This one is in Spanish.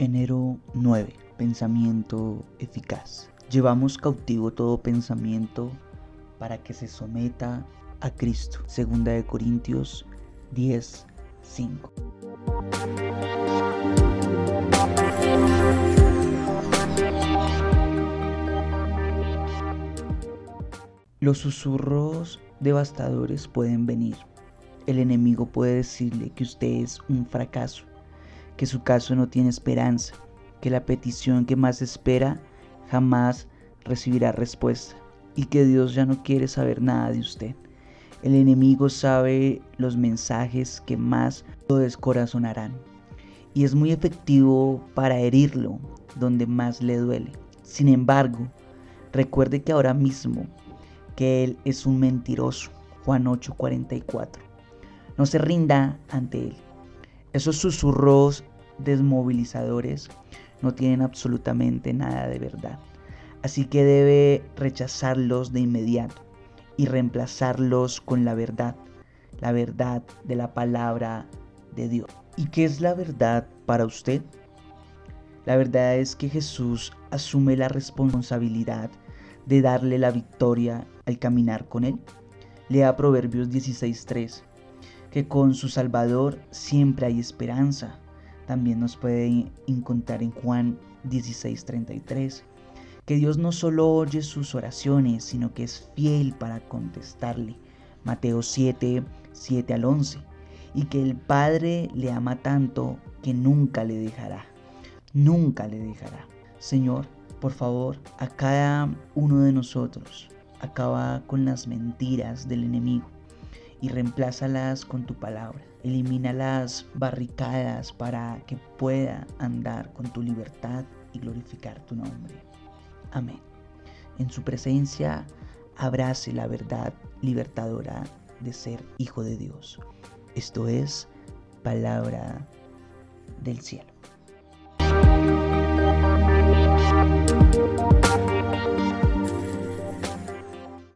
Enero 9. Pensamiento eficaz. Llevamos cautivo todo pensamiento para que se someta a Cristo. Segunda de Corintios 10, 5. Los susurros devastadores pueden venir. El enemigo puede decirle que usted es un fracaso, que su caso no tiene esperanza, que la petición que más espera jamás recibirá respuesta y que Dios ya no quiere saber nada de usted. El enemigo sabe los mensajes que más lo descorazonarán y es muy efectivo para herirlo donde más le duele. Sin embargo, recuerde que ahora mismo que Él es un mentiroso. Juan 8:44. No se rinda ante Él. Esos susurros desmovilizadores no tienen absolutamente nada de verdad. Así que debe rechazarlos de inmediato y reemplazarlos con la verdad, la verdad de la palabra de Dios. ¿Y qué es la verdad para usted? La verdad es que Jesús asume la responsabilidad de darle la victoria al caminar con Él. Lea Proverbios 16.3, que con su Salvador siempre hay esperanza. También nos puede encontrar en Juan 16.33, que Dios no solo oye sus oraciones, sino que es fiel para contestarle. Mateo 7, 7 al 11, y que el Padre le ama tanto que nunca le dejará, nunca le dejará. Señor, por favor, a cada uno de nosotros, acaba con las mentiras del enemigo y reemplázalas con tu palabra. Elimina las barricadas para que pueda andar con tu libertad y glorificar tu nombre. Amén. En su presencia abrace la verdad libertadora de ser hijo de Dios. Esto es palabra del cielo.